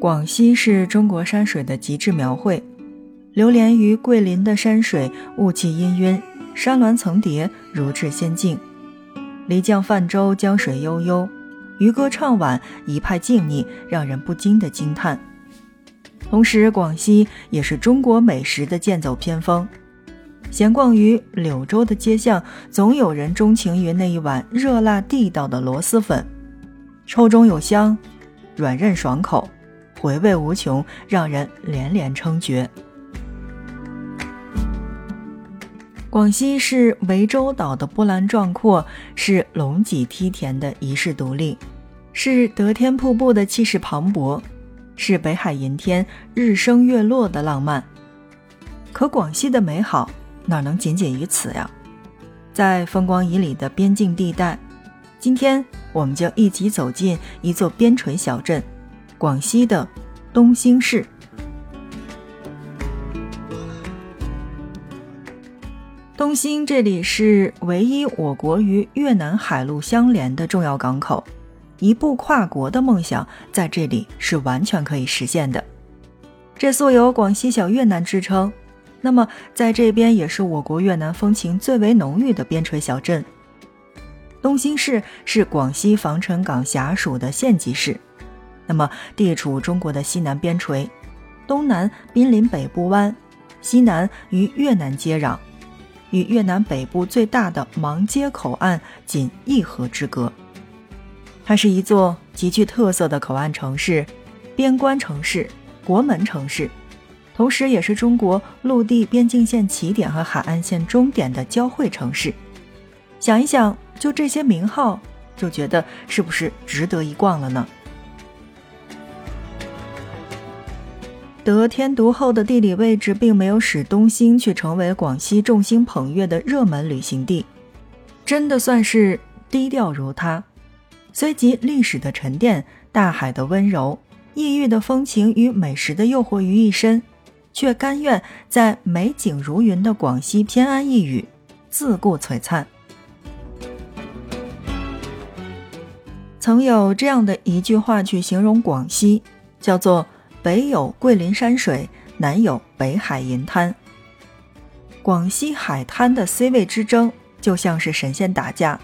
广西是中国山水的极致描绘，流连于桂林的山水，雾气氤氲，山峦层叠，如至仙境。漓江泛舟，江水悠悠，渔歌唱晚，一派静谧，让人不禁的惊叹。同时，广西也是中国美食的剑走偏锋。闲逛于柳州的街巷，总有人钟情于那一碗热辣地道的螺蛳粉，臭中有香，软韧爽口，回味无穷，让人连连称绝。广西是涠洲岛的波澜壮阔，是龙脊梯田的遗世独立，是得天瀑布的气势磅礴，是北海银天日升月落的浪漫。可广西的美好。哪能仅仅于此呀？在风光旖旎的边境地带，今天我们就一起走进一座边陲小镇——广西的东兴市。东兴这里是唯一我国与越南海陆相连的重要港口，一步跨国的梦想在这里是完全可以实现的。这素有“广西小越南”之称。那么，在这边也是我国越南风情最为浓郁的边陲小镇。东兴市是广西防城港辖属的县级市，那么地处中国的西南边陲，东南濒临北部湾，西南与越南接壤，与越南北部最大的芒街口岸仅一河之隔。它是一座极具特色的口岸城市、边关城市、国门城市。同时，也是中国陆地边境线起点和海岸线终点的交汇城市。想一想，就这些名号，就觉得是不是值得一逛了呢？得天独厚的地理位置，并没有使东兴却成为广西众星捧月的热门旅行地，真的算是低调如他。虽集历史的沉淀、大海的温柔、异域的风情与美食的诱惑于一身。却甘愿在美景如云的广西偏安一隅，自顾璀璨。曾有这样的一句话去形容广西，叫做“北有桂林山水，南有北海银滩”。广西海滩的 C 位之争就像是神仙打架，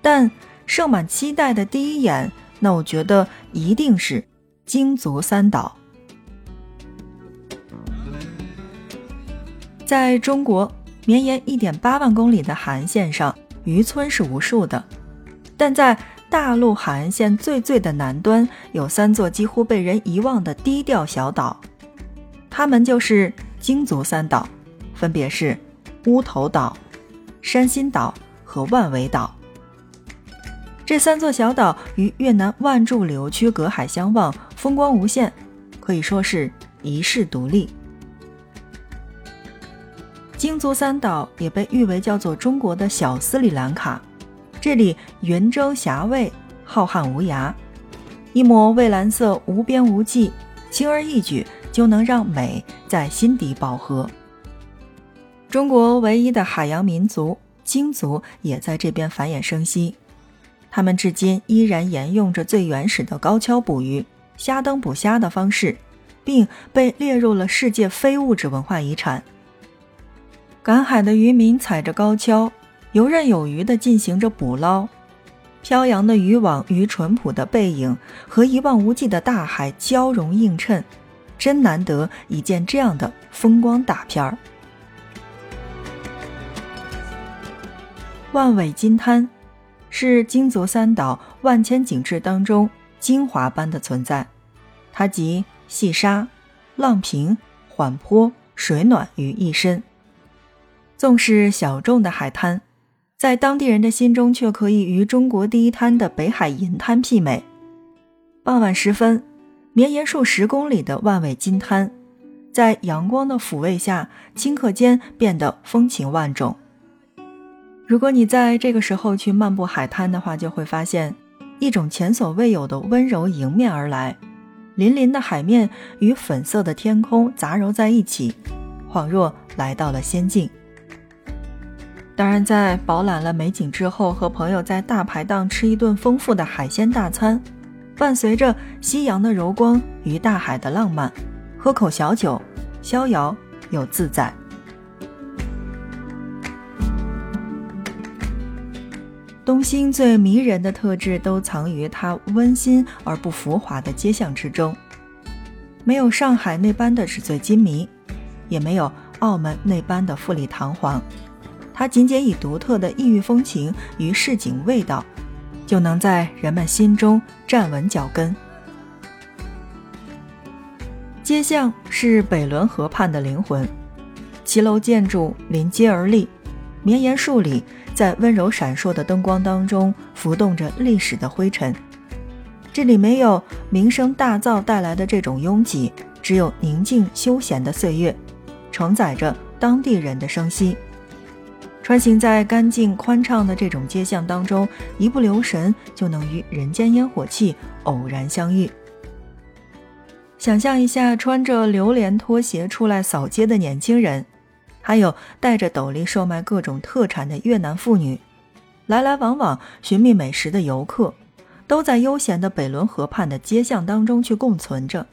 但盛满期待的第一眼，那我觉得一定是京足三岛。在中国绵延一点八万公里的海岸线上，渔村是无数的，但在大陆海岸线最最的南端，有三座几乎被人遗忘的低调小岛，它们就是京族三岛，分别是乌头岛、山心岛和万维岛。这三座小岛与越南万柱流区隔海相望，风光无限，可以说是一世独立。京族三岛也被誉为叫做中国的小斯里兰卡，这里云蒸霞蔚，浩瀚无涯，一抹蔚蓝色无边无际，轻而易举就能让美在心底饱和。中国唯一的海洋民族鲸族也在这边繁衍生息，他们至今依然沿用着最原始的高跷捕鱼、虾灯捕虾的方式，并被列入了世界非物质文化遗产。赶海的渔民踩着高跷，游刃有余地进行着捕捞。飘扬的渔网与淳朴的背影和一望无际的大海交融映衬，真难得一见这样的风光大片儿。万尾金滩是金足三岛万千景致当中精华般的存在，它集细沙、浪平、缓坡、水暖于一身。纵是小众的海滩，在当地人的心中却可以与中国第一滩的北海银滩媲美。傍晚时分，绵延数十公里的万尾金滩，在阳光的抚慰下，顷刻间变得风情万种。如果你在这个时候去漫步海滩的话，就会发现一种前所未有的温柔迎面而来，粼粼的海面与粉色的天空杂糅在一起，恍若来到了仙境。当然，在饱览了美景之后，和朋友在大排档吃一顿丰富的海鲜大餐，伴随着夕阳的柔光与大海的浪漫，喝口小酒，逍遥又自在。东兴最迷人的特质都藏于它温馨而不浮华的街巷之中，没有上海那般的纸醉金迷，也没有澳门那般的富丽堂皇，它仅仅以独特的异域风情与市井味道，就能在人们心中站稳脚跟。街巷是北仑河畔的灵魂，骑楼建筑临街而立，绵延数里。在温柔闪烁的灯光当中，浮动着历史的灰尘。这里没有名声大噪带来的这种拥挤，只有宁静休闲的岁月，承载着当地人的生息。穿行在干净宽敞的这种街巷当中，一不留神就能与人间烟火气偶然相遇。想象一下，穿着榴莲拖鞋出来扫街的年轻人。还有带着斗笠售卖各种特产的越南妇女，来来往往寻觅美食的游客，都在悠闲的北仑河畔的街巷当中去共存着。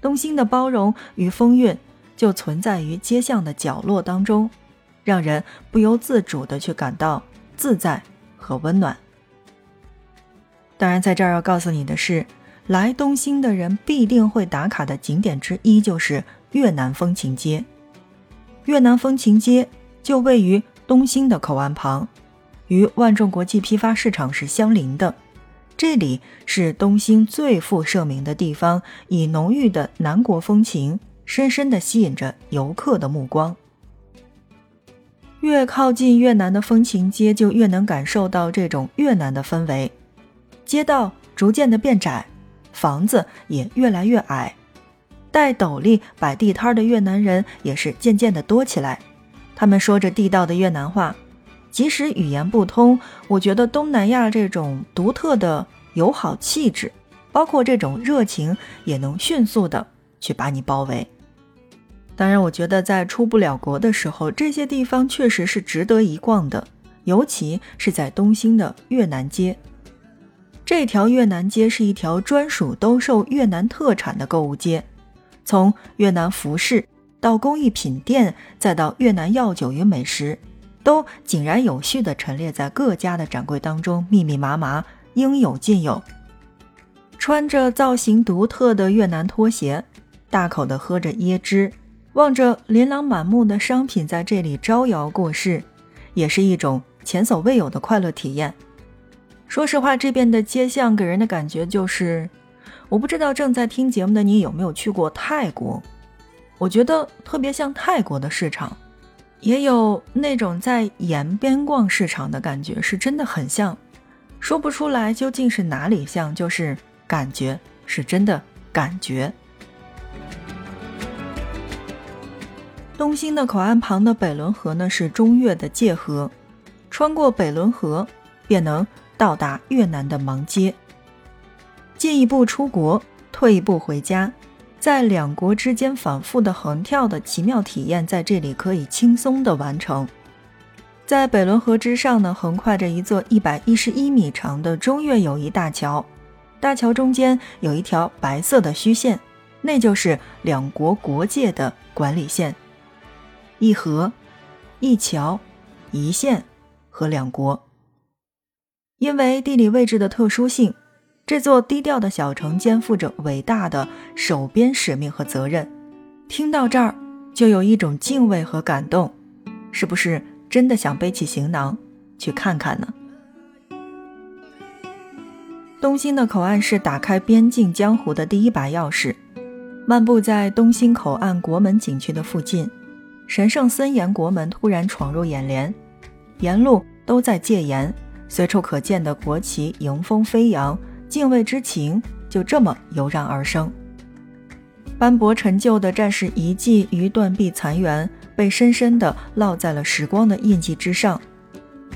东兴的包容与风韵，就存在于街巷的角落当中，让人不由自主的去感到自在和温暖。当然，在这儿要告诉你的是，来东兴的人必定会打卡的景点之一就是越南风情街。越南风情街就位于东兴的口岸旁，与万众国际批发市场是相邻的。这里是东兴最负盛名的地方，以浓郁的南国风情，深深地吸引着游客的目光。越靠近越南的风情街，就越能感受到这种越南的氛围。街道逐渐的变窄，房子也越来越矮。戴斗笠摆地摊的越南人也是渐渐的多起来，他们说着地道的越南话，即使语言不通，我觉得东南亚这种独特的友好气质，包括这种热情，也能迅速的去把你包围。当然，我觉得在出不了国的时候，这些地方确实是值得一逛的，尤其是在东兴的越南街。这条越南街是一条专属兜售越南特产的购物街。从越南服饰到工艺品店，再到越南药酒与美食，都井然有序地陈列在各家的展柜当中，密密麻麻，应有尽有。穿着造型独特的越南拖鞋，大口地喝着椰汁，望着琳琅满目的商品在这里招摇过市，也是一种前所未有的快乐体验。说实话，这边的街巷给人的感觉就是。我不知道正在听节目的你有没有去过泰国？我觉得特别像泰国的市场，也有那种在沿边逛市场的感觉，是真的很像。说不出来究竟是哪里像，就是感觉是真的感觉。东兴的口岸旁的北仑河呢，是中越的界河，穿过北仑河，便能到达越南的芒街。进一步出国，退一步回家，在两国之间反复的横跳的奇妙体验，在这里可以轻松的完成。在北仑河之上呢，横跨着一座一百一十一米长的中越友谊大桥，大桥中间有一条白色的虚线，那就是两国国界的管理线。一河，一桥，一线和两国。因为地理位置的特殊性。这座低调的小城肩负着伟大的守边使命和责任。听到这儿，就有一种敬畏和感动，是不是真的想背起行囊去看看呢？东兴的口岸是打开边境江湖的第一把钥匙。漫步在东兴口岸国门景区的附近，神圣森严国门突然闯入眼帘，沿路都在戒严，随处可见的国旗迎风飞扬。敬畏之情就这么油然而生。斑驳陈旧的战士遗迹与断壁残垣被深深地烙在了时光的印记之上，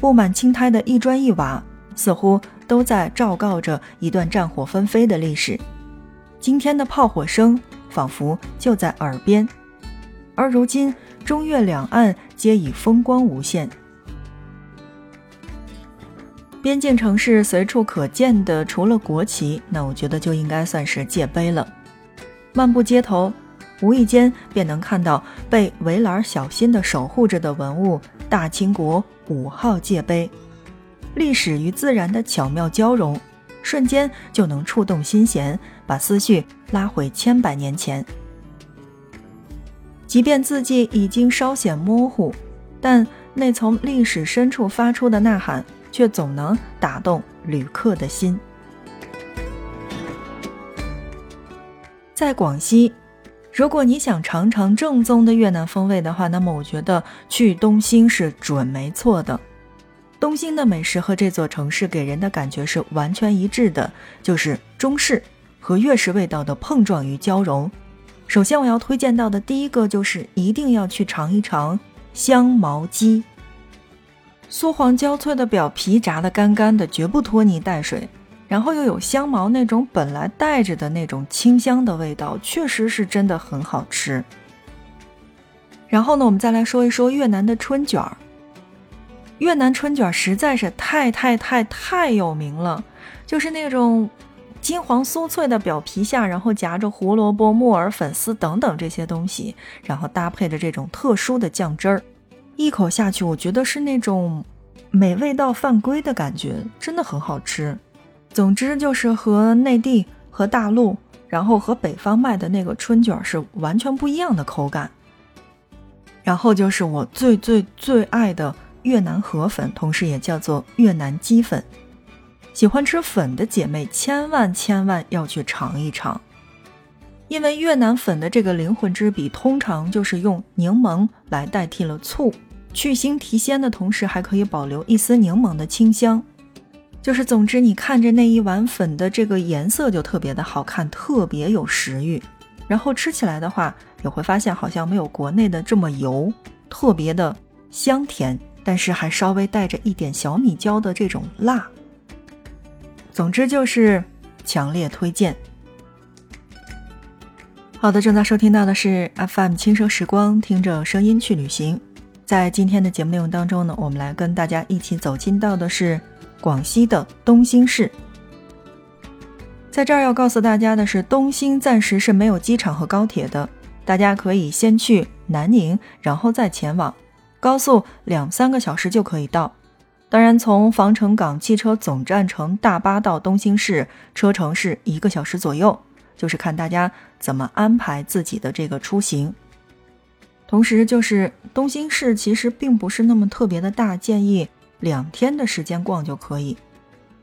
布满青苔的一砖一瓦似乎都在昭告着一段战火纷飞的历史。今天的炮火声仿佛就在耳边，而如今中越两岸皆已风光无限。边境城市随处可见的，除了国旗，那我觉得就应该算是界碑了。漫步街头，无意间便能看到被围栏小心地守护着的文物——大清国五号界碑。历史与自然的巧妙交融，瞬间就能触动心弦，把思绪拉回千百年前。即便字迹已经稍显模糊，但那从历史深处发出的呐喊，却总能打动旅客的心。在广西，如果你想尝尝正宗的越南风味的话，那么我觉得去东兴是准没错的。东兴的美食和这座城市给人的感觉是完全一致的，就是中式和粤式味道的碰撞与交融。首先，我要推荐到的第一个就是一定要去尝一尝香茅鸡。酥黄焦脆的表皮炸得干干的，绝不拖泥带水，然后又有香茅那种本来带着的那种清香的味道，确实是真的很好吃。然后呢，我们再来说一说越南的春卷儿。越南春卷实在是太太太太有名了，就是那种。金黄酥脆的表皮下，然后夹着胡萝卜、木耳、粉丝等等这些东西，然后搭配着这种特殊的酱汁儿，一口下去，我觉得是那种美味到犯规的感觉，真的很好吃。总之就是和内地、和大陆，然后和北方卖的那个春卷是完全不一样的口感。然后就是我最最最爱的越南河粉，同时也叫做越南鸡粉。喜欢吃粉的姐妹，千万千万要去尝一尝，因为越南粉的这个灵魂之笔，通常就是用柠檬来代替了醋，去腥提鲜的同时，还可以保留一丝柠檬的清香。就是总之，你看着那一碗粉的这个颜色就特别的好看，特别有食欲。然后吃起来的话，也会发现好像没有国内的这么油，特别的香甜，但是还稍微带着一点小米椒的这种辣。总之就是强烈推荐。好的，正在收听到的是 FM 轻声时光，听着声音去旅行。在今天的节目内容当中呢，我们来跟大家一起走进到的是广西的东兴市。在这儿要告诉大家的是，东兴暂时是没有机场和高铁的，大家可以先去南宁，然后再前往，高速两三个小时就可以到。当然，从防城港汽车总站乘大巴到东兴市，车程是一个小时左右，就是看大家怎么安排自己的这个出行。同时，就是东兴市其实并不是那么特别的大，建议两天的时间逛就可以。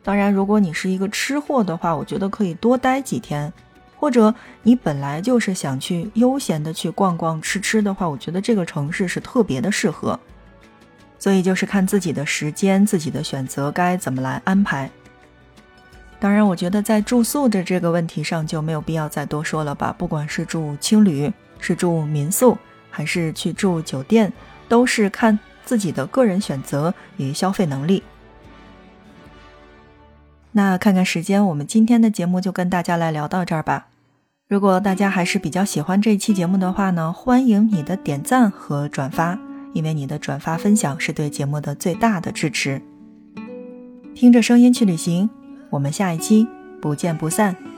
当然，如果你是一个吃货的话，我觉得可以多待几天，或者你本来就是想去悠闲的去逛逛吃吃的话，我觉得这个城市是特别的适合。所以就是看自己的时间、自己的选择该怎么来安排。当然，我觉得在住宿的这个问题上就没有必要再多说了吧。不管是住青旅、是住民宿，还是去住酒店，都是看自己的个人选择与消费能力。那看看时间，我们今天的节目就跟大家来聊到这儿吧。如果大家还是比较喜欢这一期节目的话呢，欢迎你的点赞和转发。因为你的转发分享是对节目的最大的支持。听着声音去旅行，我们下一期不见不散。